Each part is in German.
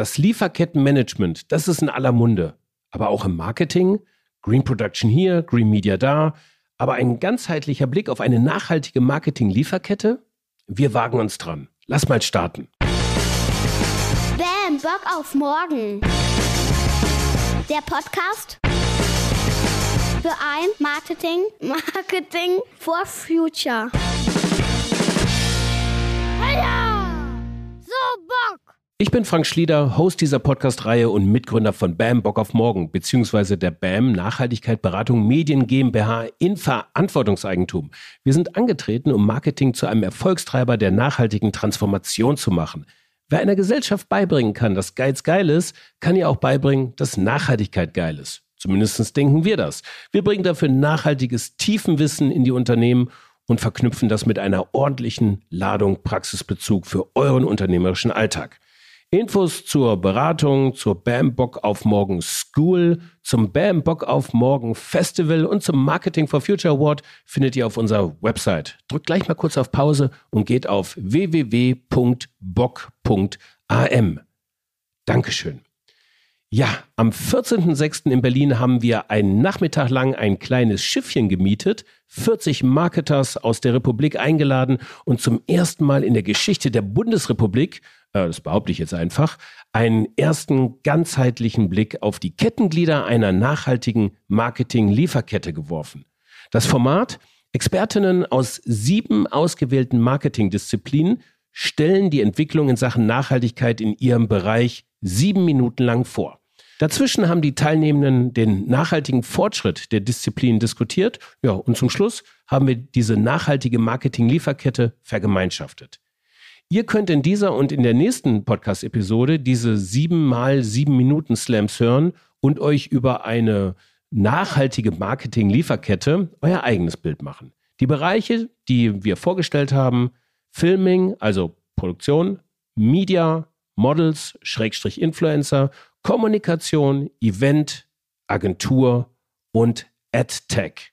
Das Lieferkettenmanagement, das ist in aller Munde. Aber auch im Marketing, Green Production hier, Green Media da. Aber ein ganzheitlicher Blick auf eine nachhaltige Marketing-Lieferkette? Wir wagen uns dran. Lass mal starten. Bam, Bock auf morgen. Der Podcast für ein Marketing, Marketing for Future. Heya! So Bock! Ich bin Frank Schlieder, Host dieser Podcast-Reihe und Mitgründer von BAM Bock auf Morgen, beziehungsweise der BAM Nachhaltigkeit Beratung Medien GmbH in Verantwortungseigentum. Wir sind angetreten, um Marketing zu einem Erfolgstreiber der nachhaltigen Transformation zu machen. Wer einer Gesellschaft beibringen kann, dass Geiz geil ist, kann ihr auch beibringen, dass Nachhaltigkeit geil ist. Zumindest denken wir das. Wir bringen dafür nachhaltiges Tiefenwissen in die Unternehmen und verknüpfen das mit einer ordentlichen Ladung Praxisbezug für euren unternehmerischen Alltag. Infos zur Beratung, zur Bam Bock auf Morgen School, zum Bam Bock auf Morgen Festival und zum Marketing for Future Award findet ihr auf unserer Website. Drückt gleich mal kurz auf Pause und geht auf www.bock.am. Dankeschön. Ja, am 14.06. in Berlin haben wir einen Nachmittag lang ein kleines Schiffchen gemietet, 40 Marketers aus der Republik eingeladen und zum ersten Mal in der Geschichte der Bundesrepublik das behaupte ich jetzt einfach, einen ersten ganzheitlichen Blick auf die Kettenglieder einer nachhaltigen Marketing-Lieferkette geworfen. Das Format Expertinnen aus sieben ausgewählten Marketingdisziplinen stellen die Entwicklung in Sachen Nachhaltigkeit in ihrem Bereich sieben Minuten lang vor. Dazwischen haben die Teilnehmenden den nachhaltigen Fortschritt der Disziplinen diskutiert. Ja, und zum Schluss haben wir diese nachhaltige Marketing-Lieferkette vergemeinschaftet. Ihr könnt in dieser und in der nächsten Podcast-Episode diese sieben mal sieben Minuten Slams hören und euch über eine nachhaltige Marketing-Lieferkette euer eigenes Bild machen. Die Bereiche, die wir vorgestellt haben, Filming, also Produktion, Media, Models, Schrägstrich Influencer, Kommunikation, Event, Agentur und AdTech.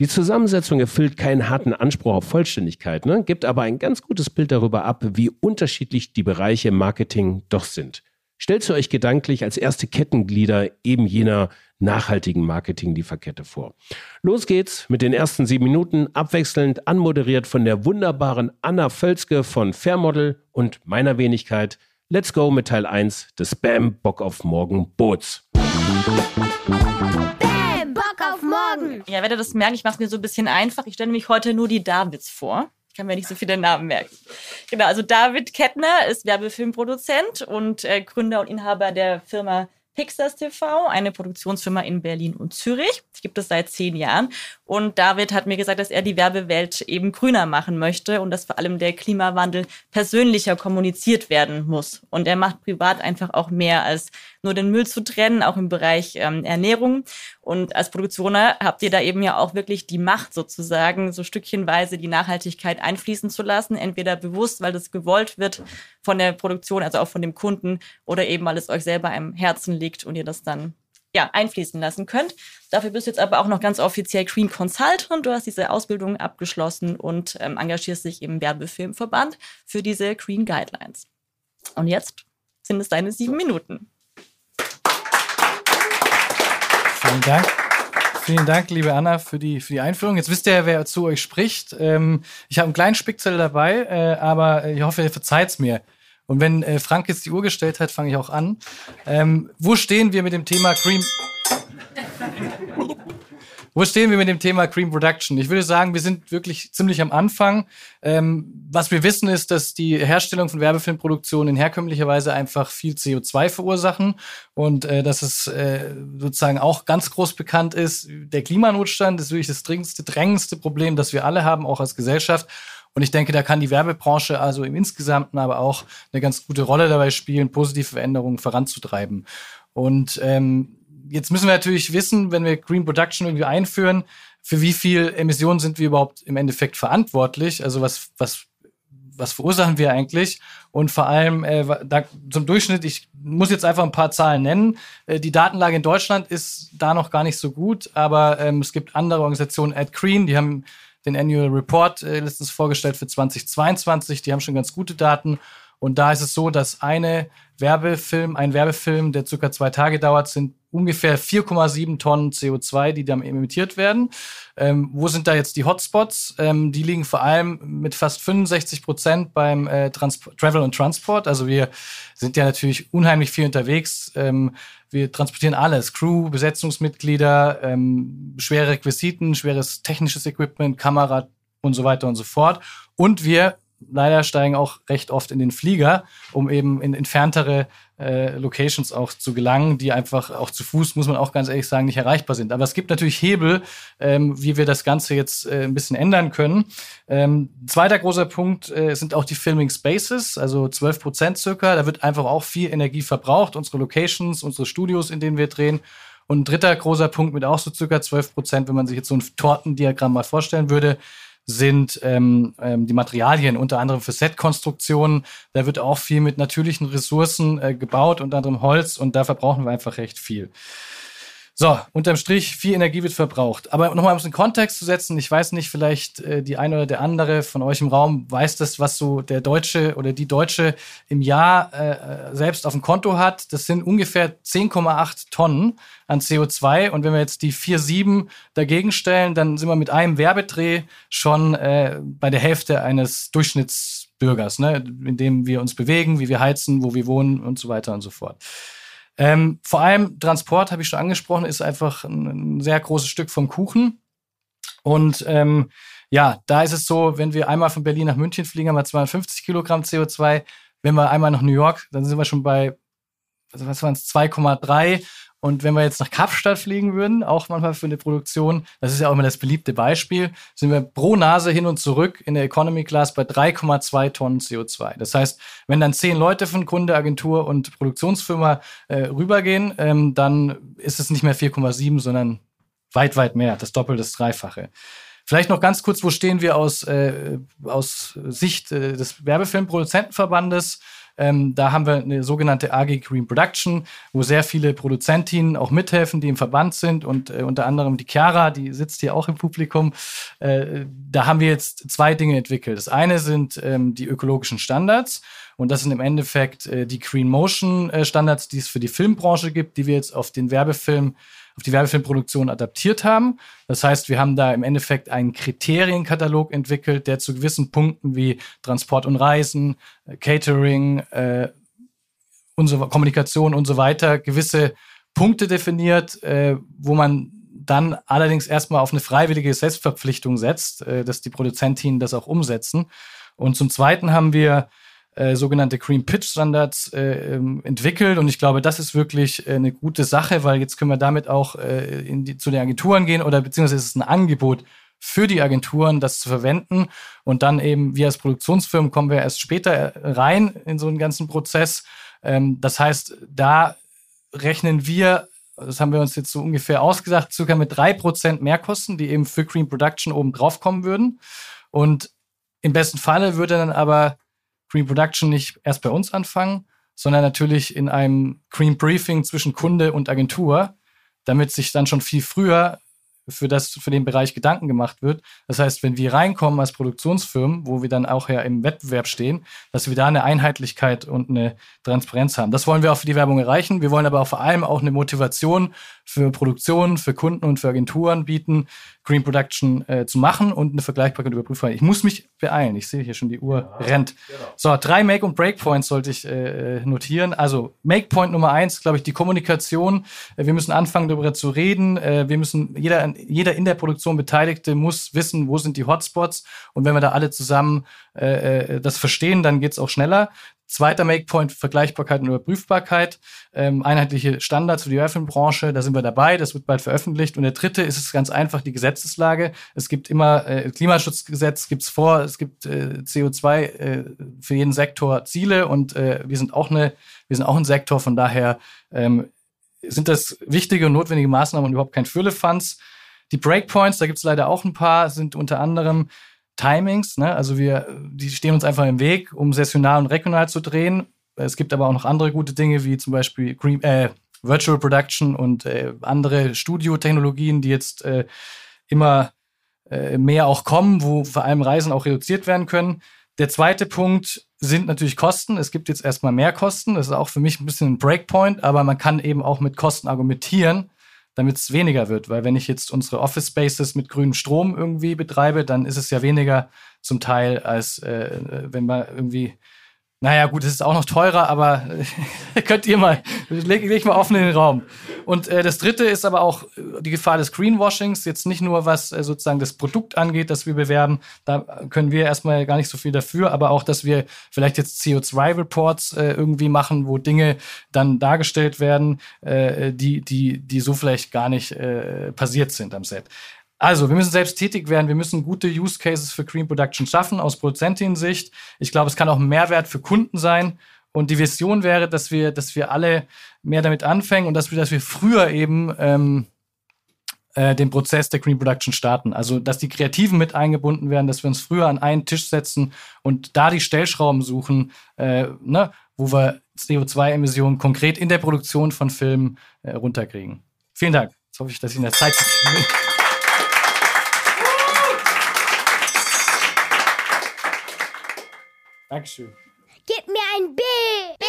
Die Zusammensetzung erfüllt keinen harten Anspruch auf Vollständigkeit, ne? gibt aber ein ganz gutes Bild darüber ab, wie unterschiedlich die Bereiche Marketing doch sind. Stellt sie euch gedanklich als erste Kettenglieder eben jener nachhaltigen Marketing-Lieferkette vor. Los geht's mit den ersten sieben Minuten, abwechselnd anmoderiert von der wunderbaren Anna Völzke von Fairmodel und meiner Wenigkeit. Let's go mit Teil 1 des Bam Bock auf Morgen Boots. Morgen. Ja, werdet das merken, ich mache es mir so ein bisschen einfach. Ich stelle nämlich heute nur die Davids vor. Ich kann mir nicht so viele Namen merken. Genau, also David Kettner ist Werbefilmproduzent und äh, Gründer und Inhaber der Firma Pixars TV, eine Produktionsfirma in Berlin und Zürich. Die gibt es seit zehn Jahren. Und David hat mir gesagt, dass er die Werbewelt eben grüner machen möchte und dass vor allem der Klimawandel persönlicher kommuniziert werden muss. Und er macht privat einfach auch mehr als nur den Müll zu trennen, auch im Bereich ähm, Ernährung. Und als Produktioner habt ihr da eben ja auch wirklich die Macht sozusagen, so stückchenweise die Nachhaltigkeit einfließen zu lassen, entweder bewusst, weil das gewollt wird von der Produktion, also auch von dem Kunden, oder eben weil es euch selber am Herzen liegt und ihr das dann ja, einfließen lassen könnt. Dafür bist du jetzt aber auch noch ganz offiziell Green Consultant. Du hast diese Ausbildung abgeschlossen und ähm, engagierst dich im Werbefilmverband für diese Green Guidelines. Und jetzt sind es deine sieben Minuten. Vielen Dank. Vielen Dank, liebe Anna, für die, für die Einführung. Jetzt wisst ihr, wer zu euch spricht. Ähm, ich habe einen kleinen Spickzettel dabei, äh, aber ich hoffe, ihr verzeiht es mir. Und wenn äh, Frank jetzt die Uhr gestellt hat, fange ich auch an. Ähm, wo stehen wir mit dem Thema Cream? Wo stehen wir mit dem Thema Cream Production? Ich würde sagen, wir sind wirklich ziemlich am Anfang. Ähm, was wir wissen ist, dass die Herstellung von Werbefilmproduktionen in herkömmlicher Weise einfach viel CO2 verursachen und äh, dass es äh, sozusagen auch ganz groß bekannt ist. Der Klimanotstand ist wirklich das dringendste, drängendste Problem, das wir alle haben, auch als Gesellschaft. Und ich denke, da kann die Werbebranche also im Insgesamten aber auch eine ganz gute Rolle dabei spielen, positive Veränderungen voranzutreiben. Und ähm, jetzt müssen wir natürlich wissen, wenn wir Green Production irgendwie einführen, für wie viel Emissionen sind wir überhaupt im Endeffekt verantwortlich? Also was, was, was verursachen wir eigentlich? Und vor allem äh, da, zum Durchschnitt, ich muss jetzt einfach ein paar Zahlen nennen. Äh, die Datenlage in Deutschland ist da noch gar nicht so gut, aber ähm, es gibt andere Organisationen, AdGreen, die haben den Annual Report äh, letztens vorgestellt für 2022, die haben schon ganz gute Daten. Und da ist es so, dass eine Werbefilm, ein Werbefilm, der circa zwei Tage dauert, sind ungefähr 4,7 Tonnen CO2, die dann emittiert werden. Ähm, wo sind da jetzt die Hotspots? Ähm, die liegen vor allem mit fast 65 Prozent beim äh, Travel und Transport. Also wir sind ja natürlich unheimlich viel unterwegs. Ähm, wir transportieren alles, Crew, Besetzungsmitglieder, ähm, schwere Requisiten, schweres technisches Equipment, Kamera und so weiter und so fort. Und wir leider steigen auch recht oft in den Flieger, um eben in entferntere äh, Locations auch zu gelangen, die einfach auch zu Fuß, muss man auch ganz ehrlich sagen, nicht erreichbar sind. Aber es gibt natürlich Hebel, ähm, wie wir das Ganze jetzt äh, ein bisschen ändern können. Ähm, zweiter großer Punkt äh, sind auch die Filming Spaces, also 12 Prozent circa. Da wird einfach auch viel Energie verbraucht, unsere Locations, unsere Studios, in denen wir drehen. Und ein dritter großer Punkt mit auch so circa 12 Prozent, wenn man sich jetzt so ein Tortendiagramm mal vorstellen würde, sind ähm, ähm, die Materialien, unter anderem für Setkonstruktionen. Da wird auch viel mit natürlichen Ressourcen äh, gebaut, unter anderem Holz, und da verbrauchen wir einfach recht viel. So, unterm Strich, viel Energie wird verbraucht. Aber nochmal um es in Kontext zu setzen, ich weiß nicht, vielleicht äh, die eine oder der andere von euch im Raum weiß das, was so der Deutsche oder die Deutsche im Jahr äh, äh selbst auf dem Konto hat. Das sind ungefähr 10,8 Tonnen an CO2. Und wenn wir jetzt die 4,7 dagegen stellen, dann sind wir mit einem Werbedreh schon äh, bei der Hälfte eines Durchschnittsbürgers, ne? in dem wir uns bewegen, wie wir heizen, wo wir wohnen und so weiter und so fort. Ähm, vor allem Transport, habe ich schon angesprochen, ist einfach ein, ein sehr großes Stück vom Kuchen. Und ähm, ja, da ist es so, wenn wir einmal von Berlin nach München fliegen, haben wir 250 Kilogramm CO2. Wenn wir einmal nach New York, dann sind wir schon bei, was waren es, 2,3. Und wenn wir jetzt nach Kapstadt fliegen würden, auch manchmal für eine Produktion, das ist ja auch immer das beliebte Beispiel, sind wir pro Nase hin und zurück in der Economy Class bei 3,2 Tonnen CO2. Das heißt, wenn dann zehn Leute von Kunde, Agentur und Produktionsfirma äh, rübergehen, ähm, dann ist es nicht mehr 4,7, sondern weit, weit mehr, das Doppelte, das Dreifache. Vielleicht noch ganz kurz, wo stehen wir aus, äh, aus Sicht äh, des Werbefilmproduzentenverbandes? Ähm, da haben wir eine sogenannte AG Green Production, wo sehr viele Produzentinnen auch mithelfen, die im Verband sind und äh, unter anderem die Chiara, die sitzt hier auch im Publikum. Äh, da haben wir jetzt zwei Dinge entwickelt. Das eine sind ähm, die ökologischen Standards und das sind im Endeffekt äh, die Green Motion äh, Standards, die es für die Filmbranche gibt, die wir jetzt auf den Werbefilm auf die Werbefilmproduktion adaptiert haben. Das heißt, wir haben da im Endeffekt einen Kriterienkatalog entwickelt, der zu gewissen Punkten wie Transport und Reisen, äh, Catering, äh, unsere Kommunikation und so weiter gewisse Punkte definiert, äh, wo man dann allerdings erstmal auf eine freiwillige Selbstverpflichtung setzt, äh, dass die Produzentinnen das auch umsetzen. Und zum Zweiten haben wir äh, sogenannte Cream Pitch Standards äh, ähm, entwickelt. Und ich glaube, das ist wirklich äh, eine gute Sache, weil jetzt können wir damit auch äh, die, zu den Agenturen gehen oder beziehungsweise ist es ein Angebot für die Agenturen, das zu verwenden. Und dann eben, wir als Produktionsfirmen kommen wir erst später rein in so einen ganzen Prozess. Ähm, das heißt, da rechnen wir das haben wir uns jetzt so ungefähr ausgesagt, circa mit drei Prozent Mehrkosten, die eben für Cream Production oben drauf kommen würden. Und im besten Falle würde dann aber Green Production nicht erst bei uns anfangen, sondern natürlich in einem Green Briefing zwischen Kunde und Agentur, damit sich dann schon viel früher für, das, für den Bereich Gedanken gemacht wird. Das heißt, wenn wir reinkommen als Produktionsfirmen, wo wir dann auch ja im Wettbewerb stehen, dass wir da eine Einheitlichkeit und eine Transparenz haben. Das wollen wir auch für die Werbung erreichen. Wir wollen aber auch vor allem auch eine Motivation für Produktionen, für Kunden und für Agenturen bieten, Green Production äh, zu machen und eine Vergleichbarkeit überprüfen. Ich muss mich beeilen. Ich sehe hier schon, die Uhr ja, rennt. Genau. So, drei Make- und Breakpoints sollte ich äh, notieren. Also Make-Point Nummer eins, glaube ich, die Kommunikation. Äh, wir müssen anfangen, darüber zu reden. Äh, wir müssen, jeder, jeder in der Produktion Beteiligte muss wissen, wo sind die Hotspots. Und wenn wir da alle zusammen äh, äh das verstehen, dann geht's auch schneller. Zweiter Makepoint, Vergleichbarkeit und Überprüfbarkeit. Ähm, einheitliche Standards für die Öffentlichbranche, da sind wir dabei, das wird bald veröffentlicht. Und der dritte ist es ganz einfach, die Gesetzeslage. Es gibt immer, äh, Klimaschutzgesetz gibt's vor, es gibt äh, CO2 äh, für jeden Sektor Ziele und äh, wir sind auch eine, wir sind auch ein Sektor, von daher ähm, sind das wichtige und notwendige Maßnahmen und überhaupt kein Füllefanz. Die Breakpoints, da gibt's leider auch ein paar, sind unter anderem Timings. Ne? Also wir, die stehen uns einfach im Weg, um saisonal und regional zu drehen. Es gibt aber auch noch andere gute Dinge, wie zum Beispiel Green, äh, Virtual Production und äh, andere Studio-Technologien, die jetzt äh, immer äh, mehr auch kommen, wo vor allem Reisen auch reduziert werden können. Der zweite Punkt sind natürlich Kosten. Es gibt jetzt erstmal mehr Kosten. Das ist auch für mich ein bisschen ein Breakpoint, aber man kann eben auch mit Kosten argumentieren, damit es weniger wird. Weil wenn ich jetzt unsere Office Spaces mit grünem Strom irgendwie betreibe, dann ist es ja weniger zum Teil, als äh, wenn man irgendwie naja, gut, es ist auch noch teurer, aber könnt ihr mal, leg, leg mal offen in den Raum. Und äh, das dritte ist aber auch äh, die Gefahr des Greenwashings, jetzt nicht nur was äh, sozusagen das Produkt angeht, das wir bewerben, da können wir erstmal gar nicht so viel dafür, aber auch, dass wir vielleicht jetzt CO2-Reports äh, irgendwie machen, wo Dinge dann dargestellt werden, äh, die, die, die so vielleicht gar nicht äh, passiert sind am Set. Also, wir müssen selbst tätig werden. Wir müssen gute Use Cases für Green Production schaffen aus Produzentin-Sicht. Ich glaube, es kann auch ein Mehrwert für Kunden sein. Und die Vision wäre, dass wir, dass wir alle mehr damit anfangen und dass wir, dass wir früher eben ähm, äh, den Prozess der Green Production starten. Also, dass die Kreativen mit eingebunden werden, dass wir uns früher an einen Tisch setzen und da die Stellschrauben suchen, äh, ne, wo wir CO2-Emissionen konkret in der Produktion von Filmen äh, runterkriegen. Vielen Dank. Jetzt hoffe ich, dass ich in der Zeit. Dankeschön. Gib mir ein B. B.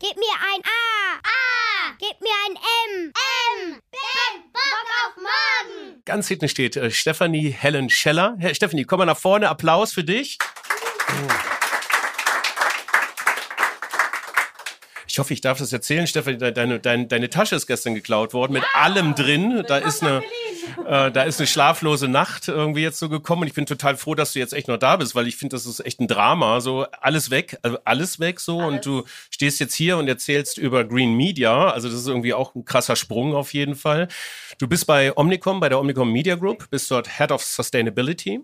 Gib mir ein A. A. Gib mir ein M. M. Ben, Bock auf morgen. Ganz hinten steht äh, Stephanie Helen Scheller. Herr Stephanie, komm mal nach vorne. Applaus für dich. Ich hoffe, ich darf das erzählen, Stefanie. Deine, deine, deine Tasche ist gestern geklaut worden mit allem drin. Da ist eine, äh, da ist eine schlaflose Nacht irgendwie jetzt so gekommen. Und ich bin total froh, dass du jetzt echt noch da bist, weil ich finde, das ist echt ein Drama. So alles weg, also alles weg so. Alles. Und du stehst jetzt hier und erzählst über Green Media. Also das ist irgendwie auch ein krasser Sprung auf jeden Fall. Du bist bei Omnicom, bei der Omnicom Media Group, bist dort Head of Sustainability.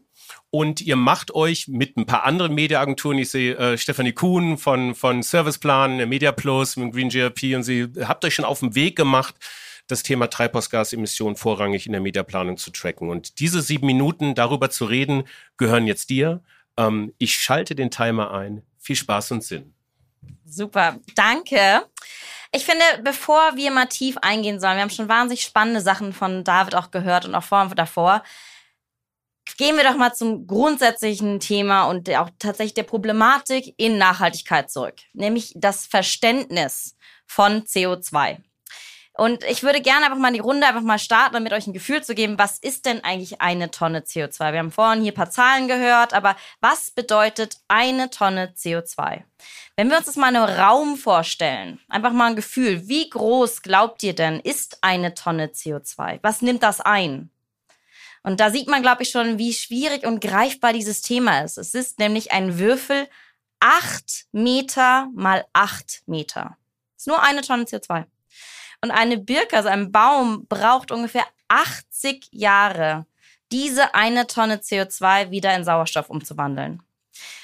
Und ihr macht euch mit ein paar anderen Mediaagenturen, ich sehe äh, Stefanie Kuhn von, von Serviceplan, Media Plus, mit Green GRP und sie habt euch schon auf den Weg gemacht, das Thema Treibhausgasemissionen vorrangig in der Mediaplanung zu tracken. Und diese sieben Minuten darüber zu reden, gehören jetzt dir. Ähm, ich schalte den Timer ein. Viel Spaß und Sinn. Super, danke. Ich finde, bevor wir mal tief eingehen sollen, wir haben schon wahnsinnig spannende Sachen von David auch gehört und auch vor und davor. Gehen wir doch mal zum grundsätzlichen Thema und auch tatsächlich der Problematik in Nachhaltigkeit zurück, nämlich das Verständnis von CO2. Und ich würde gerne einfach mal die Runde einfach mal starten, um mit euch ein Gefühl zu geben, was ist denn eigentlich eine Tonne CO2? Wir haben vorhin hier ein paar Zahlen gehört, aber was bedeutet eine Tonne CO2? Wenn wir uns das mal in einem Raum vorstellen, einfach mal ein Gefühl, wie groß glaubt ihr denn ist eine Tonne CO2? Was nimmt das ein? Und da sieht man, glaube ich, schon, wie schwierig und greifbar dieses Thema ist. Es ist nämlich ein Würfel acht Meter mal acht Meter. Das ist nur eine Tonne CO2. Und eine Birke, also ein Baum, braucht ungefähr 80 Jahre, diese eine Tonne CO2 wieder in Sauerstoff umzuwandeln.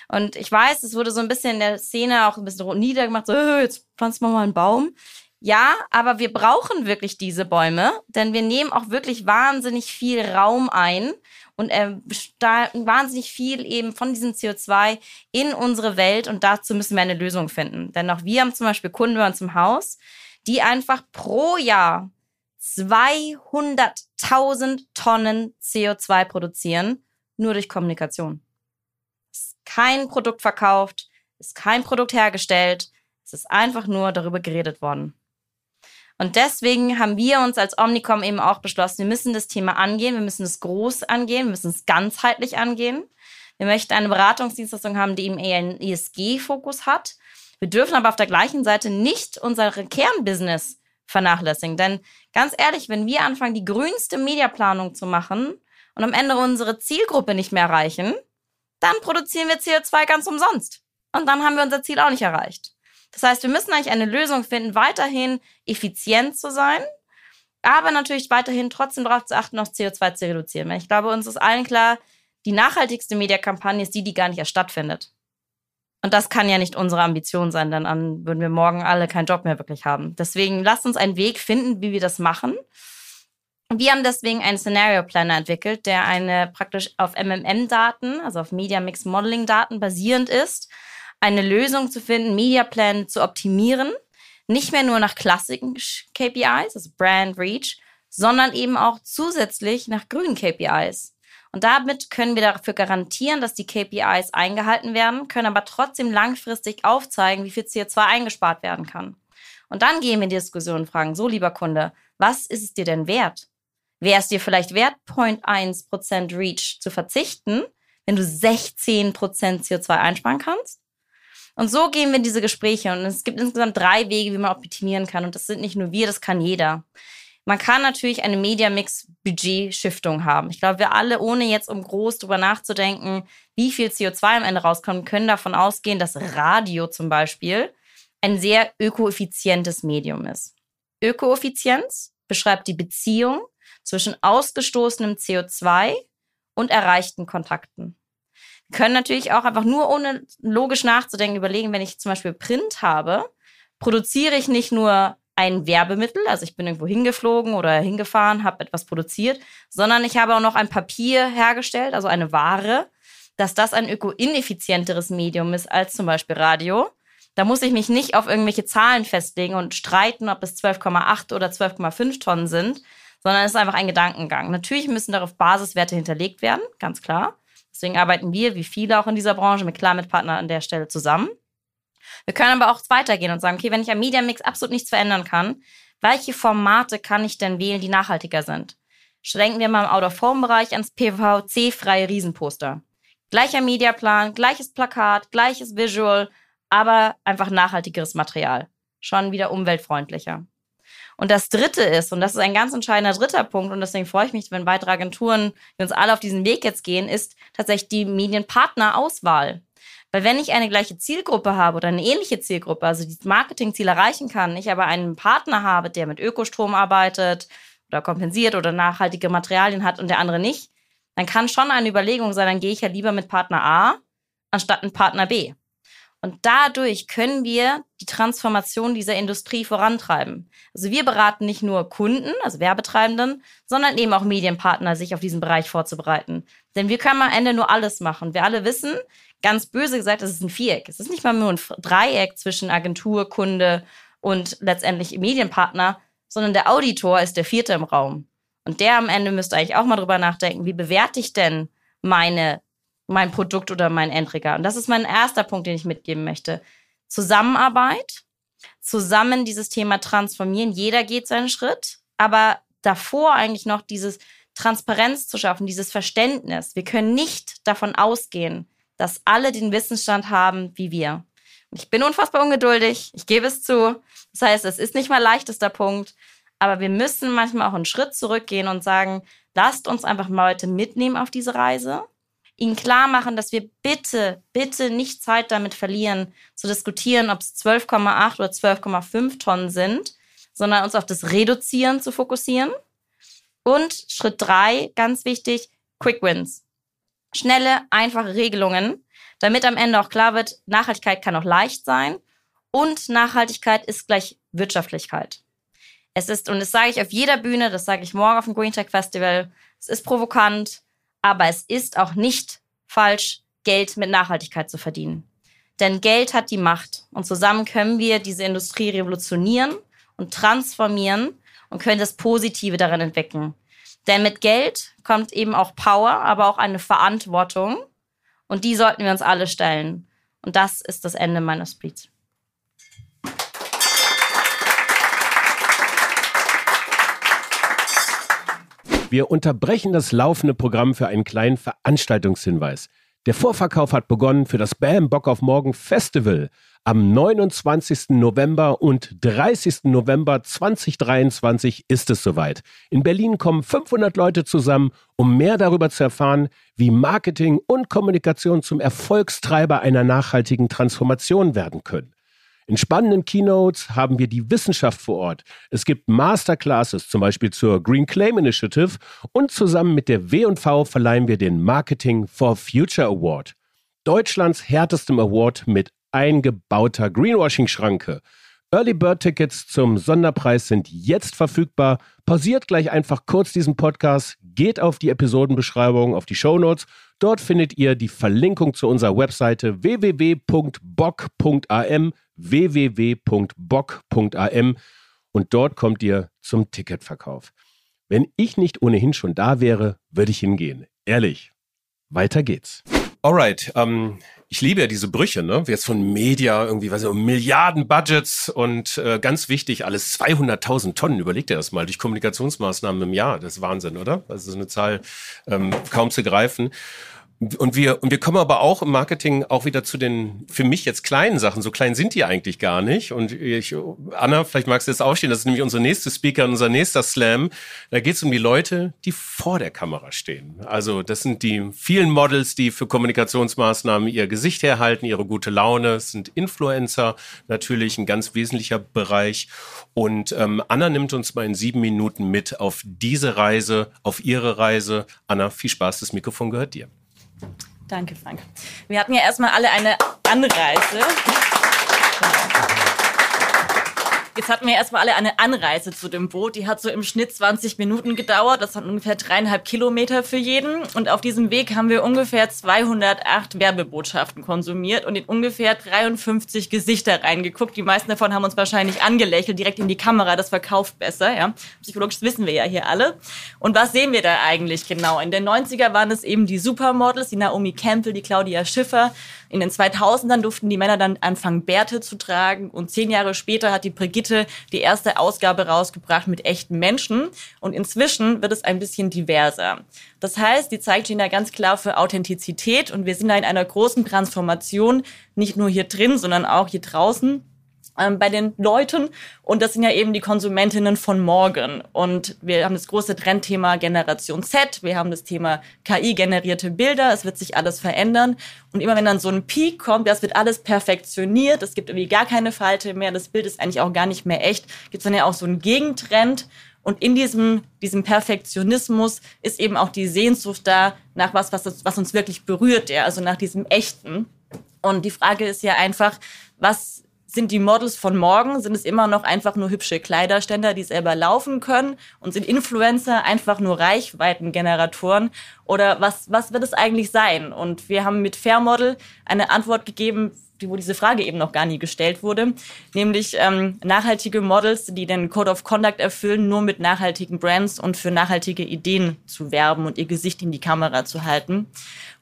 Und ich weiß, es wurde so ein bisschen in der Szene auch ein bisschen niedergemacht, so, jetzt pflanzen wir mal einen Baum. Ja, aber wir brauchen wirklich diese Bäume, denn wir nehmen auch wirklich wahnsinnig viel Raum ein und äh, wahnsinnig viel eben von diesem CO2 in unsere Welt und dazu müssen wir eine Lösung finden. Denn auch wir haben zum Beispiel Kunden bei uns im Haus, die einfach pro Jahr 200.000 Tonnen CO2 produzieren, nur durch Kommunikation. Es ist kein Produkt verkauft, ist kein Produkt hergestellt, es ist einfach nur darüber geredet worden. Und deswegen haben wir uns als Omnicom eben auch beschlossen, wir müssen das Thema angehen, wir müssen es groß angehen, wir müssen es ganzheitlich angehen. Wir möchten eine Beratungsdienstleistung haben, die eben eher einen ESG-Fokus hat. Wir dürfen aber auf der gleichen Seite nicht unser Kernbusiness vernachlässigen. Denn ganz ehrlich, wenn wir anfangen, die grünste Mediaplanung zu machen und am Ende unsere Zielgruppe nicht mehr erreichen, dann produzieren wir CO2 ganz umsonst. Und dann haben wir unser Ziel auch nicht erreicht. Das heißt, wir müssen eigentlich eine Lösung finden, weiterhin effizient zu sein, aber natürlich weiterhin trotzdem darauf zu achten, noch CO2 zu reduzieren. Ich glaube, uns ist allen klar, die nachhaltigste Mediakampagne ist die, die gar nicht erst stattfindet. Und das kann ja nicht unsere Ambition sein, denn dann würden wir morgen alle keinen Job mehr wirklich haben. Deswegen lasst uns einen Weg finden, wie wir das machen. Wir haben deswegen einen Scenario Planner entwickelt, der eine praktisch auf MMM-Daten, also auf Media Mix Modeling-Daten basierend ist, eine Lösung zu finden, Mediaplan zu optimieren, nicht mehr nur nach klassischen KPIs, also Brand Reach, sondern eben auch zusätzlich nach grünen KPIs. Und damit können wir dafür garantieren, dass die KPIs eingehalten werden, können aber trotzdem langfristig aufzeigen, wie viel CO2 eingespart werden kann. Und dann gehen wir in die Diskussion und fragen, so lieber Kunde, was ist es dir denn wert? Wäre es dir vielleicht wert, 0.1% Reach zu verzichten, wenn du 16% CO2 einsparen kannst? Und so gehen wir in diese Gespräche. Und es gibt insgesamt drei Wege, wie man optimieren kann. Und das sind nicht nur wir, das kann jeder. Man kann natürlich eine Media Mix Budget-Shiftung haben. Ich glaube, wir alle, ohne jetzt um groß drüber nachzudenken, wie viel CO2 am Ende rauskommt, können davon ausgehen, dass Radio zum Beispiel ein sehr ökoeffizientes Medium ist. Ökoeffizienz beschreibt die Beziehung zwischen ausgestoßenem CO2 und erreichten Kontakten. Können natürlich auch einfach nur ohne logisch nachzudenken überlegen, wenn ich zum Beispiel Print habe, produziere ich nicht nur ein Werbemittel, also ich bin irgendwo hingeflogen oder hingefahren, habe etwas produziert, sondern ich habe auch noch ein Papier hergestellt, also eine Ware, dass das ein öko-ineffizienteres Medium ist als zum Beispiel Radio. Da muss ich mich nicht auf irgendwelche Zahlen festlegen und streiten, ob es 12,8 oder 12,5 Tonnen sind, sondern es ist einfach ein Gedankengang. Natürlich müssen darauf Basiswerte hinterlegt werden, ganz klar. Deswegen arbeiten wir, wie viele auch in dieser Branche, mit Climate-Partnern an der Stelle zusammen. Wir können aber auch weitergehen und sagen, okay, wenn ich am Media Mix absolut nichts verändern kann, welche Formate kann ich denn wählen, die nachhaltiger sind? Schwenken wir mal im Out-of-Home-Bereich ans PVC-freie Riesenposter. Gleicher Mediaplan, gleiches Plakat, gleiches Visual, aber einfach nachhaltigeres Material. Schon wieder umweltfreundlicher. Und das dritte ist, und das ist ein ganz entscheidender dritter Punkt, und deswegen freue ich mich, wenn weitere Agenturen, wir uns alle auf diesen Weg jetzt gehen, ist tatsächlich die Medienpartnerauswahl. Weil wenn ich eine gleiche Zielgruppe habe oder eine ähnliche Zielgruppe, also die Marketingziel erreichen kann, ich aber einen Partner habe, der mit Ökostrom arbeitet oder kompensiert oder nachhaltige Materialien hat und der andere nicht, dann kann schon eine Überlegung sein, dann gehe ich ja lieber mit Partner A anstatt mit Partner B. Und dadurch können wir die Transformation dieser Industrie vorantreiben. Also wir beraten nicht nur Kunden, also Werbetreibenden, sondern eben auch Medienpartner, sich auf diesen Bereich vorzubereiten. Denn wir können am Ende nur alles machen. Wir alle wissen, ganz böse gesagt, es ist ein Viereck. Es ist nicht mal nur ein Dreieck zwischen Agentur, Kunde und letztendlich Medienpartner, sondern der Auditor ist der vierte im Raum. Und der am Ende müsste eigentlich auch mal drüber nachdenken, wie bewerte ich denn meine mein Produkt oder mein Endregal. Und das ist mein erster Punkt, den ich mitgeben möchte. Zusammenarbeit, zusammen dieses Thema transformieren. Jeder geht seinen Schritt, aber davor eigentlich noch dieses Transparenz zu schaffen, dieses Verständnis. Wir können nicht davon ausgehen, dass alle den Wissensstand haben wie wir. Und ich bin unfassbar ungeduldig, ich gebe es zu. Das heißt, es ist nicht mal leichtester Punkt, aber wir müssen manchmal auch einen Schritt zurückgehen und sagen, lasst uns einfach mal Leute mitnehmen auf diese Reise ihnen klar machen, dass wir bitte, bitte nicht Zeit damit verlieren, zu diskutieren, ob es 12,8 oder 12,5 Tonnen sind, sondern uns auf das Reduzieren zu fokussieren. Und Schritt drei, ganz wichtig, Quick Wins. Schnelle, einfache Regelungen, damit am Ende auch klar wird, Nachhaltigkeit kann auch leicht sein und Nachhaltigkeit ist gleich Wirtschaftlichkeit. Es ist, und das sage ich auf jeder Bühne, das sage ich morgen auf dem Green Tech Festival, es ist provokant, aber es ist auch nicht falsch, Geld mit Nachhaltigkeit zu verdienen. Denn Geld hat die Macht und zusammen können wir diese Industrie revolutionieren und transformieren und können das Positive darin entwickeln. Denn mit Geld kommt eben auch Power, aber auch eine Verantwortung und die sollten wir uns alle stellen. Und das ist das Ende meines Speeds. Wir unterbrechen das laufende Programm für einen kleinen Veranstaltungshinweis. Der Vorverkauf hat begonnen für das Bam Bock auf Morgen Festival. Am 29. November und 30. November 2023 ist es soweit. In Berlin kommen 500 Leute zusammen, um mehr darüber zu erfahren, wie Marketing und Kommunikation zum Erfolgstreiber einer nachhaltigen Transformation werden können. In spannenden Keynotes haben wir die Wissenschaft vor Ort. Es gibt Masterclasses, zum Beispiel zur Green Claim Initiative und zusammen mit der W&V verleihen wir den Marketing for Future Award. Deutschlands härtestem Award mit eingebauter Greenwashing-Schranke. Early Bird Tickets zum Sonderpreis sind jetzt verfügbar. Pausiert gleich einfach kurz diesen Podcast, geht auf die Episodenbeschreibung, auf die Show Notes. Dort findet ihr die Verlinkung zu unserer Webseite www.bock.am www.bock.am und dort kommt ihr zum Ticketverkauf. Wenn ich nicht ohnehin schon da wäre, würde ich hingehen. Ehrlich. Weiter geht's. Alright, ähm, ich liebe ja diese Brüche, ne? Jetzt von Media irgendwie, was so Milliarden Budgets und äh, ganz wichtig, alles 200.000 Tonnen. Überlegt ihr das mal durch Kommunikationsmaßnahmen im Jahr. Das ist Wahnsinn, oder? Das ist eine Zahl ähm, kaum zu greifen. Und wir, und wir kommen aber auch im Marketing auch wieder zu den für mich jetzt kleinen Sachen. So klein sind die eigentlich gar nicht. Und ich, Anna, vielleicht magst du jetzt aufstehen, das ist nämlich unsere nächste Speaker, unser nächster Slam. Da geht es um die Leute, die vor der Kamera stehen. Also das sind die vielen Models, die für Kommunikationsmaßnahmen ihr Gesicht herhalten, ihre gute Laune. Es sind Influencer, natürlich ein ganz wesentlicher Bereich. Und ähm, Anna nimmt uns mal in sieben Minuten mit auf diese Reise, auf ihre Reise. Anna, viel Spaß, das Mikrofon gehört dir. Danke, Frank. Wir hatten ja erstmal alle eine Anreise. Jetzt hatten wir erstmal alle eine Anreise zu dem Boot. Die hat so im Schnitt 20 Minuten gedauert. Das waren ungefähr dreieinhalb Kilometer für jeden. Und auf diesem Weg haben wir ungefähr 208 Werbebotschaften konsumiert und in ungefähr 53 Gesichter reingeguckt. Die meisten davon haben uns wahrscheinlich angelächelt, direkt in die Kamera. Das verkauft besser. Ja? Psychologisch wissen wir ja hier alle. Und was sehen wir da eigentlich genau? In den 90er waren es eben die Supermodels, die Naomi Campbell, die Claudia Schiffer. In den 2000ern durften die Männer dann anfangen, Bärte zu tragen. Und zehn Jahre später hat die Brigitte die erste Ausgabe rausgebracht mit echten Menschen. Und inzwischen wird es ein bisschen diverser. Das heißt, die zeigt stehen da ganz klar für Authentizität. Und wir sind da in einer großen Transformation, nicht nur hier drin, sondern auch hier draußen bei den Leuten. Und das sind ja eben die Konsumentinnen von morgen. Und wir haben das große Trendthema Generation Z. Wir haben das Thema KI-generierte Bilder. Es wird sich alles verändern. Und immer wenn dann so ein Peak kommt, das wird alles perfektioniert. Es gibt irgendwie gar keine Falte mehr. Das Bild ist eigentlich auch gar nicht mehr echt. Gibt es dann ja auch so einen Gegentrend. Und in diesem, diesem Perfektionismus ist eben auch die Sehnsucht da nach was, was, was uns wirklich berührt, ja, also nach diesem Echten. Und die Frage ist ja einfach, was sind die Models von morgen, sind es immer noch einfach nur hübsche Kleiderständer, die selber laufen können? Und sind Influencer einfach nur Reichweitengeneratoren? Oder was, was wird es eigentlich sein? Und wir haben mit Fairmodel eine Antwort gegeben, wo diese Frage eben noch gar nie gestellt wurde, nämlich ähm, nachhaltige Models, die den Code of Conduct erfüllen, nur mit nachhaltigen Brands und für nachhaltige Ideen zu werben und ihr Gesicht in die Kamera zu halten.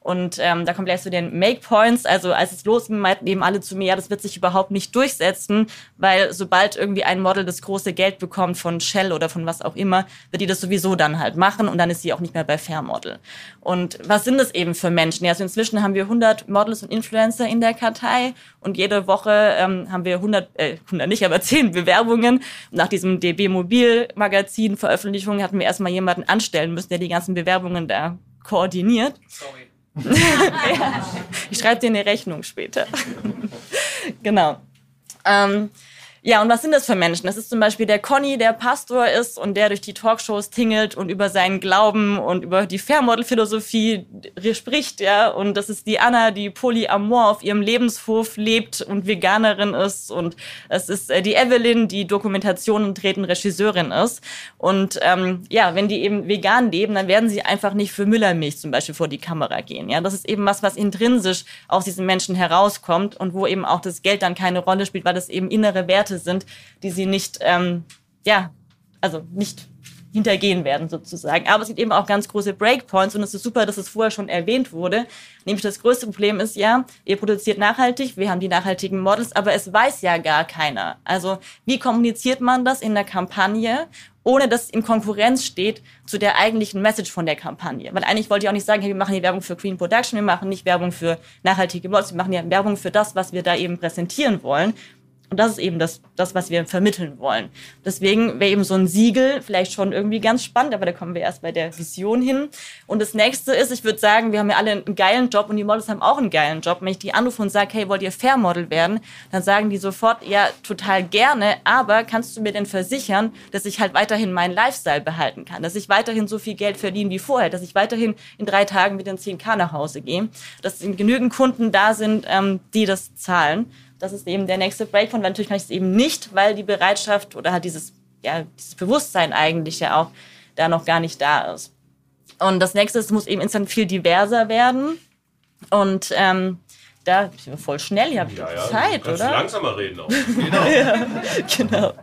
Und ähm, da kommt gleich zu den Make Points. Also als es losging, meinten eben alle zu mir, ja, das wird sich überhaupt nicht durchsetzen, weil sobald irgendwie ein Model das große Geld bekommt von Shell oder von was auch immer, wird die das sowieso dann halt machen und dann ist sie auch nicht mehr bei Fair Model. Und was sind das eben für Menschen? Ja, also inzwischen haben wir 100 Models und Influencer in der Kartei und jede Woche ähm, haben wir 100, äh, 100 nicht, aber 10 Bewerbungen. Nach diesem DB Mobil Magazin Veröffentlichung hatten wir erstmal jemanden anstellen müssen, der die ganzen Bewerbungen da koordiniert. Sorry ja. Ich schreibe dir eine Rechnung später. genau. Ähm, ja, und was sind das für Menschen? Das ist zum Beispiel der Conny, der Pastor ist und der durch die Talkshows tingelt und über seinen Glauben und über die Fairmodel-Philosophie spricht, ja. Und das ist die Anna, die Polyamor auf ihrem Lebenshof lebt und Veganerin ist. Und es ist äh, die Evelyn, die Dokumentationen dreht und Regisseurin ist. Und ähm, ja, wenn die eben vegan leben, dann werden sie einfach nicht für Müllermilch zum Beispiel vor die Kamera gehen. Ja, das ist eben was, was intrinsisch aus diesen Menschen herauskommt und wo eben auch das Geld dann keine Rolle spielt, weil das eben innere Werte Werte sind, die sie nicht, ähm, ja, also nicht hintergehen werden sozusagen. Aber es gibt eben auch ganz große Breakpoints und es ist super, dass es vorher schon erwähnt wurde. Nämlich das größte Problem ist ja, ihr produziert nachhaltig, wir haben die nachhaltigen Models, aber es weiß ja gar keiner. Also wie kommuniziert man das in der Kampagne, ohne dass es in Konkurrenz steht zu der eigentlichen Message von der Kampagne? Weil eigentlich wollte ich auch nicht sagen, hey, wir machen hier Werbung für Green Production, wir machen nicht Werbung für nachhaltige Models, wir machen ja Werbung für das, was wir da eben präsentieren wollen. Und das ist eben das, das, was wir vermitteln wollen. Deswegen wäre eben so ein Siegel vielleicht schon irgendwie ganz spannend, aber da kommen wir erst bei der Vision hin. Und das nächste ist, ich würde sagen, wir haben ja alle einen geilen Job und die Models haben auch einen geilen Job. Wenn ich die anrufe und sage, hey, wollt ihr Fair Model werden? Dann sagen die sofort, ja, total gerne, aber kannst du mir denn versichern, dass ich halt weiterhin meinen Lifestyle behalten kann? Dass ich weiterhin so viel Geld verdiene wie vorher? Dass ich weiterhin in drei Tagen mit den 10k nach Hause gehe? Dass genügend Kunden da sind, ähm, die das zahlen? Das ist eben der nächste Breakpoint, weil natürlich kann ich es eben nicht, weil die Bereitschaft oder halt dieses, ja, dieses Bewusstsein eigentlich ja auch da noch gar nicht da ist. Und das nächste ist, es muss eben instant viel diverser werden. Und ähm, da sind wir voll schnell, ihr habt ja, ja, Zeit, oder? langsamer reden auch. genau. ja, genau.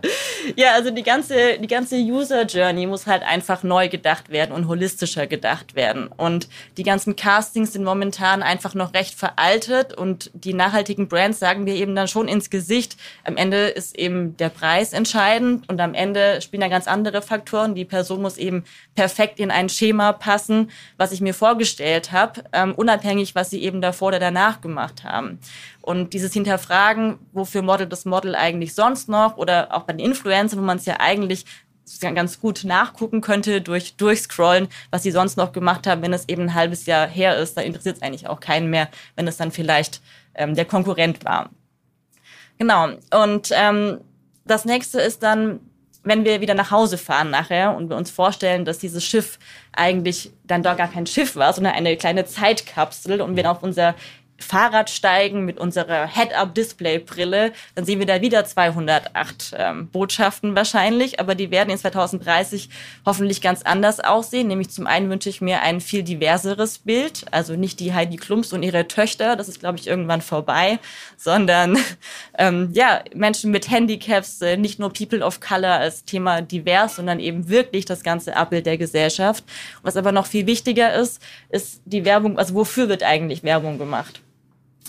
Ja, also die ganze, die ganze User Journey muss halt einfach neu gedacht werden und holistischer gedacht werden. Und die ganzen Castings sind momentan einfach noch recht veraltet und die nachhaltigen Brands sagen wir eben dann schon ins Gesicht. Am Ende ist eben der Preis entscheidend und am Ende spielen da ganz andere Faktoren. Die Person muss eben perfekt in ein Schema passen, was ich mir vorgestellt habe, ähm, unabhängig, was sie eben davor oder danach gemacht haben. Und dieses Hinterfragen, wofür modelt das Model eigentlich sonst noch oder auch bei den Influencern, wo man es ja eigentlich ganz gut nachgucken könnte durch durchscrollen, was sie sonst noch gemacht haben, wenn es eben ein halbes Jahr her ist. Da interessiert es eigentlich auch keinen mehr, wenn es dann vielleicht ähm, der Konkurrent war. Genau. Und ähm, das nächste ist dann, wenn wir wieder nach Hause fahren nachher und wir uns vorstellen, dass dieses Schiff eigentlich dann doch gar kein Schiff war, sondern eine kleine Zeitkapsel und wir auf unser Fahrrad steigen mit unserer Head-Up-Display-Brille, dann sehen wir da wieder 208 ähm, Botschaften wahrscheinlich, aber die werden in 2030 hoffentlich ganz anders aussehen. Nämlich zum einen wünsche ich mir ein viel diverseres Bild, also nicht die Heidi Klumps und ihre Töchter, das ist glaube ich irgendwann vorbei, sondern ähm, ja Menschen mit Handicaps, äh, nicht nur People of Color als Thema divers, sondern eben wirklich das ganze Abbild der Gesellschaft. Was aber noch viel wichtiger ist, ist die Werbung, also wofür wird eigentlich Werbung gemacht?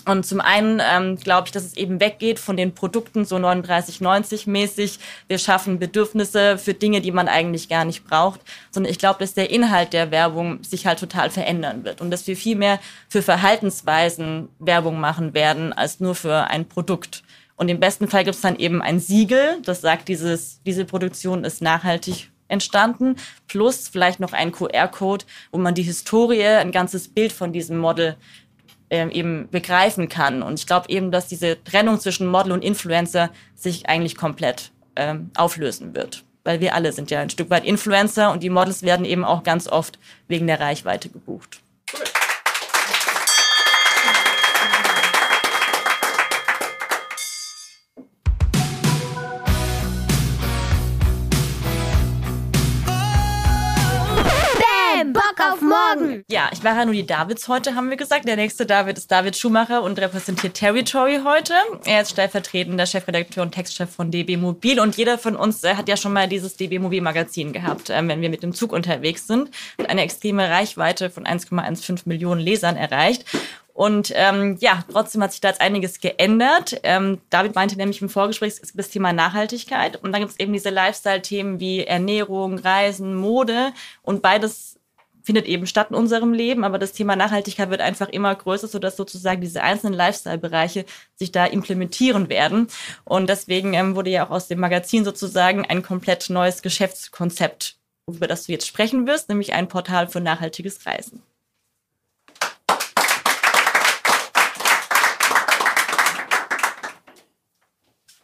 Und zum einen ähm, glaube ich, dass es eben weggeht von den Produkten so 39,90 mäßig. Wir schaffen Bedürfnisse für Dinge, die man eigentlich gar nicht braucht, sondern ich glaube, dass der Inhalt der Werbung sich halt total verändern wird und dass wir viel mehr für Verhaltensweisen Werbung machen werden als nur für ein Produkt. Und im besten Fall gibt es dann eben ein Siegel, das sagt, dieses, diese Produktion ist nachhaltig entstanden, plus vielleicht noch ein QR-Code, wo man die Historie, ein ganzes Bild von diesem Model ähm, eben begreifen kann. Und ich glaube eben, dass diese Trennung zwischen Model und Influencer sich eigentlich komplett ähm, auflösen wird. Weil wir alle sind ja ein Stück weit Influencer und die Models werden eben auch ganz oft wegen der Reichweite gebucht. Cool. morgen. Ja, ich mache ja nur die Davids heute, haben wir gesagt. Der nächste David ist David Schumacher und repräsentiert Territory heute. Er ist stellvertretender Chefredakteur und Textchef von DB Mobil und jeder von uns äh, hat ja schon mal dieses DB Mobil Magazin gehabt, äh, wenn wir mit dem Zug unterwegs sind. Und eine extreme Reichweite von 1,15 Millionen Lesern erreicht. Und ähm, ja, trotzdem hat sich da jetzt einiges geändert. Ähm, David meinte nämlich im Vorgespräch, es gibt das Thema Nachhaltigkeit und dann gibt es eben diese Lifestyle-Themen wie Ernährung, Reisen, Mode und beides findet eben statt in unserem Leben, aber das Thema Nachhaltigkeit wird einfach immer größer, sodass sozusagen diese einzelnen Lifestyle-Bereiche sich da implementieren werden. Und deswegen ähm, wurde ja auch aus dem Magazin sozusagen ein komplett neues Geschäftskonzept, über das du jetzt sprechen wirst, nämlich ein Portal für nachhaltiges Reisen.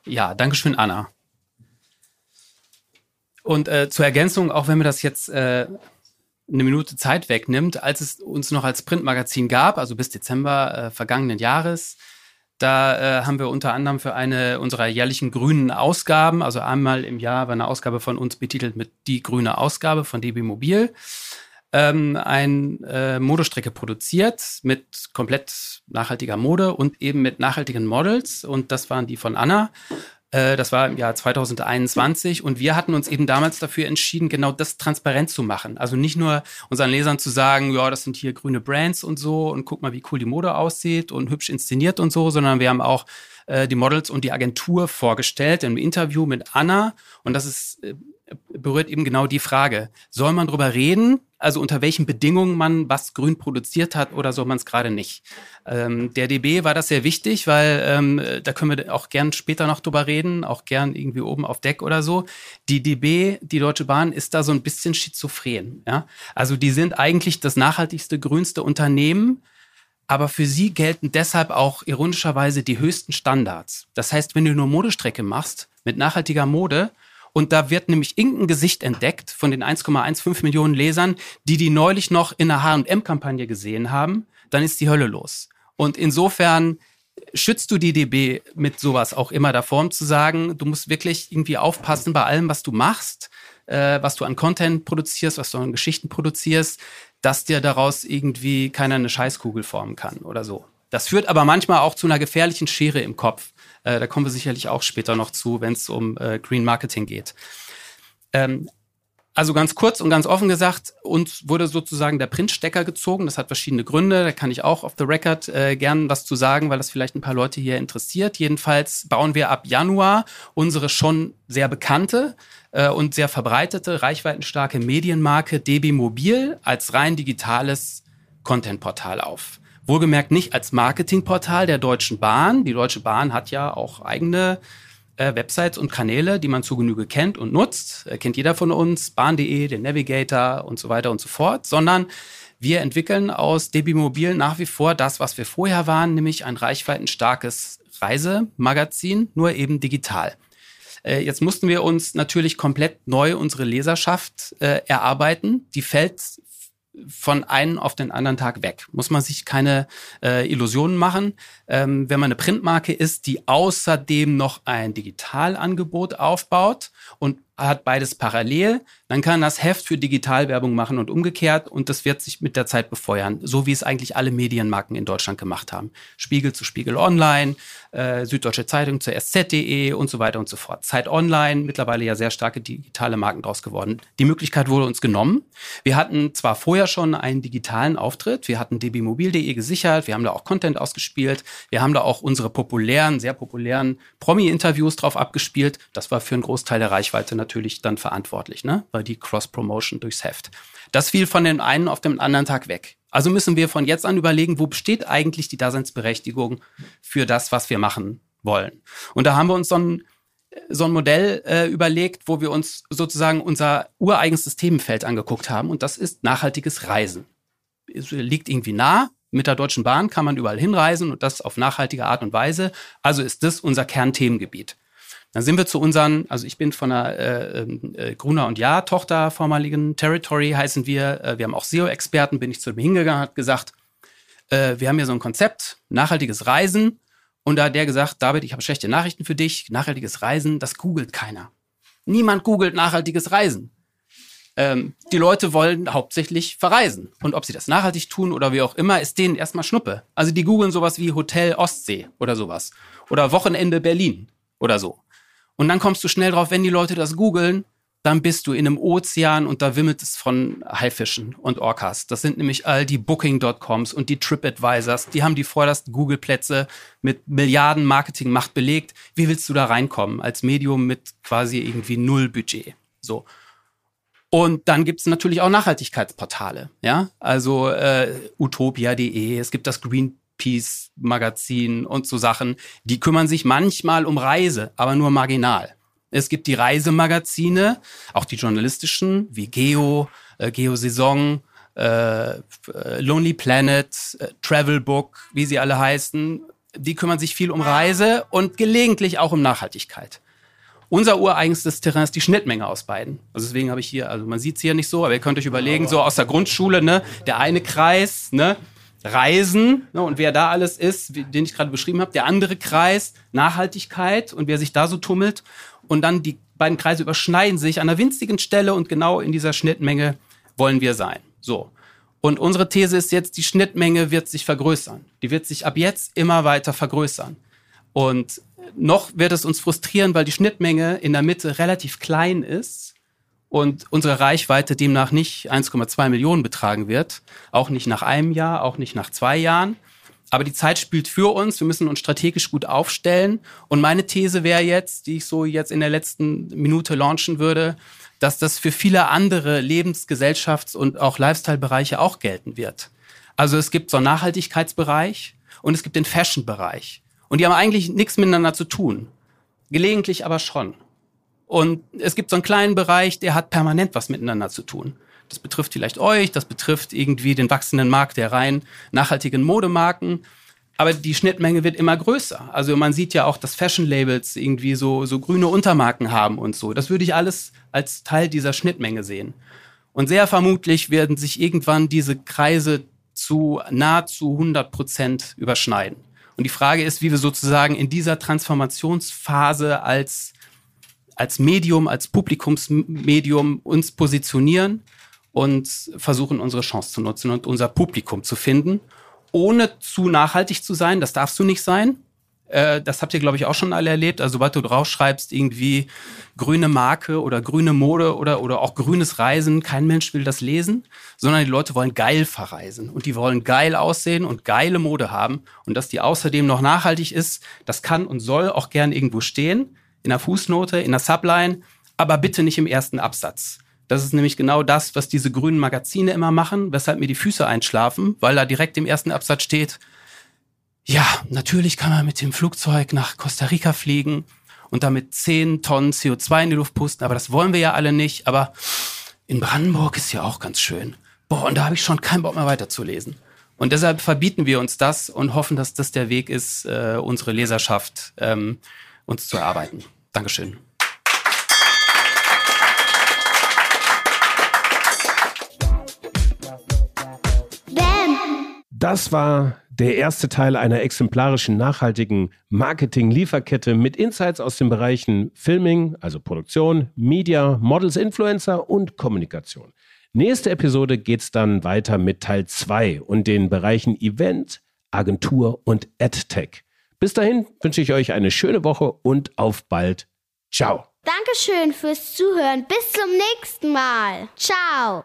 Ja, danke schön, Anna. Und äh, zur Ergänzung, auch wenn wir das jetzt äh, eine Minute Zeit wegnimmt, als es uns noch als Printmagazin gab, also bis Dezember äh, vergangenen Jahres. Da äh, haben wir unter anderem für eine unserer jährlichen grünen Ausgaben, also einmal im Jahr war eine Ausgabe von uns betitelt mit Die grüne Ausgabe von DB Mobil, ähm, ein äh, Modestrecke produziert mit komplett nachhaltiger Mode und eben mit nachhaltigen Models. Und das waren die von Anna. Äh, das war im Jahr 2021 und wir hatten uns eben damals dafür entschieden, genau das transparent zu machen. Also nicht nur unseren Lesern zu sagen, ja, das sind hier grüne Brands und so und guck mal, wie cool die Mode aussieht und hübsch inszeniert und so, sondern wir haben auch äh, die Models und die Agentur vorgestellt im Interview mit Anna und das ist äh, berührt eben genau die Frage, soll man drüber reden, also unter welchen Bedingungen man was grün produziert hat oder soll man es gerade nicht. Ähm, der DB war das sehr wichtig, weil ähm, da können wir auch gern später noch drüber reden, auch gern irgendwie oben auf Deck oder so. Die DB, die Deutsche Bahn, ist da so ein bisschen schizophren. Ja? Also die sind eigentlich das nachhaltigste, grünste Unternehmen, aber für sie gelten deshalb auch ironischerweise die höchsten Standards. Das heißt, wenn du nur Modestrecke machst mit nachhaltiger Mode, und da wird nämlich irgendein Gesicht entdeckt von den 1,15 Millionen Lesern, die die neulich noch in der H&M-Kampagne gesehen haben. Dann ist die Hölle los. Und insofern schützt du die DB mit sowas auch immer davor, um zu sagen, du musst wirklich irgendwie aufpassen bei allem, was du machst, äh, was du an Content produzierst, was du an Geschichten produzierst, dass dir daraus irgendwie keiner eine Scheißkugel formen kann oder so. Das führt aber manchmal auch zu einer gefährlichen Schere im Kopf. Äh, da kommen wir sicherlich auch später noch zu, wenn es um äh, Green Marketing geht. Ähm, also ganz kurz und ganz offen gesagt, uns wurde sozusagen der Printstecker gezogen. Das hat verschiedene Gründe. Da kann ich auch auf the record äh, gern was zu sagen, weil das vielleicht ein paar Leute hier interessiert. Jedenfalls bauen wir ab Januar unsere schon sehr bekannte äh, und sehr verbreitete, reichweitenstarke Medienmarke DB Mobil als rein digitales Contentportal auf. Wohlgemerkt nicht als Marketingportal der Deutschen Bahn. Die Deutsche Bahn hat ja auch eigene äh, Websites und Kanäle, die man zu Genüge kennt und nutzt. Äh, kennt jeder von uns, bahn.de, den Navigator und so weiter und so fort, sondern wir entwickeln aus DB Mobil nach wie vor das, was wir vorher waren, nämlich ein reichweitenstarkes Reisemagazin, nur eben digital. Äh, jetzt mussten wir uns natürlich komplett neu unsere Leserschaft äh, erarbeiten. Die fällt von einem auf den anderen Tag weg. Muss man sich keine äh, Illusionen machen. Ähm, wenn man eine Printmarke ist, die außerdem noch ein Digitalangebot aufbaut und hat beides parallel, dann kann das Heft für Digitalwerbung machen und umgekehrt und das wird sich mit der Zeit befeuern, so wie es eigentlich alle Medienmarken in Deutschland gemacht haben. Spiegel zu Spiegel Online, äh, Süddeutsche Zeitung zu sz.de und so weiter und so fort. Zeit Online, mittlerweile ja sehr starke digitale Marken draus geworden. Die Möglichkeit wurde uns genommen. Wir hatten zwar vorher schon einen digitalen Auftritt, wir hatten dbmobil.de gesichert, wir haben da auch Content ausgespielt, wir haben da auch unsere populären, sehr populären Promi-Interviews drauf abgespielt. Das war für einen Großteil der Reichweite natürlich dann verantwortlich, ne? weil die Cross-Promotion durchs Heft. Das fiel von dem einen auf den anderen Tag weg. Also müssen wir von jetzt an überlegen, wo besteht eigentlich die Daseinsberechtigung für das, was wir machen wollen. Und da haben wir uns so ein, so ein Modell äh, überlegt, wo wir uns sozusagen unser ureigenstes Themenfeld angeguckt haben und das ist nachhaltiges Reisen. Es liegt irgendwie nah. Mit der Deutschen Bahn kann man überall hinreisen und das auf nachhaltige Art und Weise. Also ist das unser Kernthemengebiet. Dann sind wir zu unseren, also ich bin von einer äh, äh, Gruner und Ja Tochter vormaligen Territory heißen wir. Äh, wir haben auch SEO-Experten, bin ich zu dem hingegangen, hat gesagt, äh, wir haben hier so ein Konzept, nachhaltiges Reisen. Und da hat der gesagt, David, ich habe schlechte Nachrichten für dich. Nachhaltiges Reisen, das googelt keiner. Niemand googelt nachhaltiges Reisen. Ähm, die Leute wollen hauptsächlich verreisen. Und ob sie das nachhaltig tun oder wie auch immer, ist denen erstmal Schnuppe. Also die googeln sowas wie Hotel Ostsee oder sowas. Oder Wochenende Berlin oder so. Und dann kommst du schnell drauf, wenn die Leute das googeln, dann bist du in einem Ozean und da wimmelt es von Haifischen und Orcas. Das sind nämlich all die Booking.coms und die TripAdvisors. Die haben die vordersten Google-Plätze mit Milliarden Marketingmacht belegt. Wie willst du da reinkommen als Medium mit quasi irgendwie null Budget? So. Und dann gibt es natürlich auch Nachhaltigkeitsportale, ja, also äh, utopia.de, es gibt das Green Peace Magazin und so Sachen, die kümmern sich manchmal um Reise, aber nur marginal. Es gibt die Reisemagazine, auch die journalistischen, wie Geo, äh, Geo Saison, äh, äh, Lonely Planet, äh, Travel Book, wie sie alle heißen. Die kümmern sich viel um Reise und gelegentlich auch um Nachhaltigkeit. Unser ureigenstes Terrain ist die Schnittmenge aus beiden. Also deswegen habe ich hier, also man sieht es hier nicht so, aber ihr könnt euch überlegen, so aus der Grundschule, ne, der eine Kreis, ne, Reisen ne, und wer da alles ist, den ich gerade beschrieben habe, der andere Kreis Nachhaltigkeit und wer sich da so tummelt und dann die beiden Kreise überschneiden sich an einer winzigen Stelle und genau in dieser Schnittmenge wollen wir sein. So. Und unsere These ist jetzt, die Schnittmenge wird sich vergrößern. Die wird sich ab jetzt immer weiter vergrößern. Und noch wird es uns frustrieren, weil die Schnittmenge in der Mitte relativ klein ist und unsere Reichweite demnach nicht 1,2 Millionen betragen wird. Auch nicht nach einem Jahr, auch nicht nach zwei Jahren. Aber die Zeit spielt für uns. Wir müssen uns strategisch gut aufstellen. Und meine These wäre jetzt, die ich so jetzt in der letzten Minute launchen würde, dass das für viele andere Lebens-, Gesellschafts- und auch Lifestyle-Bereiche auch gelten wird. Also es gibt so einen Nachhaltigkeitsbereich und es gibt den Fashion-Bereich. Und die haben eigentlich nichts miteinander zu tun. Gelegentlich aber schon. Und es gibt so einen kleinen Bereich, der hat permanent was miteinander zu tun. Das betrifft vielleicht euch, das betrifft irgendwie den wachsenden Markt der rein nachhaltigen Modemarken. Aber die Schnittmenge wird immer größer. Also man sieht ja auch, dass Fashion-Labels irgendwie so, so grüne Untermarken haben und so. Das würde ich alles als Teil dieser Schnittmenge sehen. Und sehr vermutlich werden sich irgendwann diese Kreise zu nahezu 100 Prozent überschneiden. Und die Frage ist, wie wir sozusagen in dieser Transformationsphase als als Medium, als Publikumsmedium uns positionieren und versuchen, unsere Chance zu nutzen und unser Publikum zu finden. ohne zu nachhaltig zu sein. Das darfst du nicht sein. Äh, das habt ihr, glaube ich, auch schon alle erlebt. Also, sobald du draufschreibst, irgendwie grüne Marke oder grüne Mode oder, oder auch grünes Reisen, kein Mensch will das lesen, sondern die Leute wollen geil verreisen und die wollen geil aussehen und geile Mode haben. Und dass die außerdem noch nachhaltig ist, das kann und soll auch gern irgendwo stehen, in der Fußnote, in der Subline, aber bitte nicht im ersten Absatz. Das ist nämlich genau das, was diese grünen Magazine immer machen, weshalb mir die Füße einschlafen, weil da direkt im ersten Absatz steht, ja, natürlich kann man mit dem Flugzeug nach Costa Rica fliegen und damit 10 Tonnen CO2 in die Luft pusten, aber das wollen wir ja alle nicht. Aber in Brandenburg ist ja auch ganz schön. Boah, und da habe ich schon keinen Bock mehr weiterzulesen. Und deshalb verbieten wir uns das und hoffen, dass das der Weg ist, äh, unsere Leserschaft ähm, uns zu erarbeiten. Dankeschön. Das war der erste Teil einer exemplarischen nachhaltigen Marketing-Lieferkette mit Insights aus den Bereichen Filming, also Produktion, Media, Models, Influencer und Kommunikation. Nächste Episode geht es dann weiter mit Teil 2 und den Bereichen Event, Agentur und AdTech. Bis dahin wünsche ich euch eine schöne Woche und auf bald. Ciao. Dankeschön fürs Zuhören. Bis zum nächsten Mal. Ciao.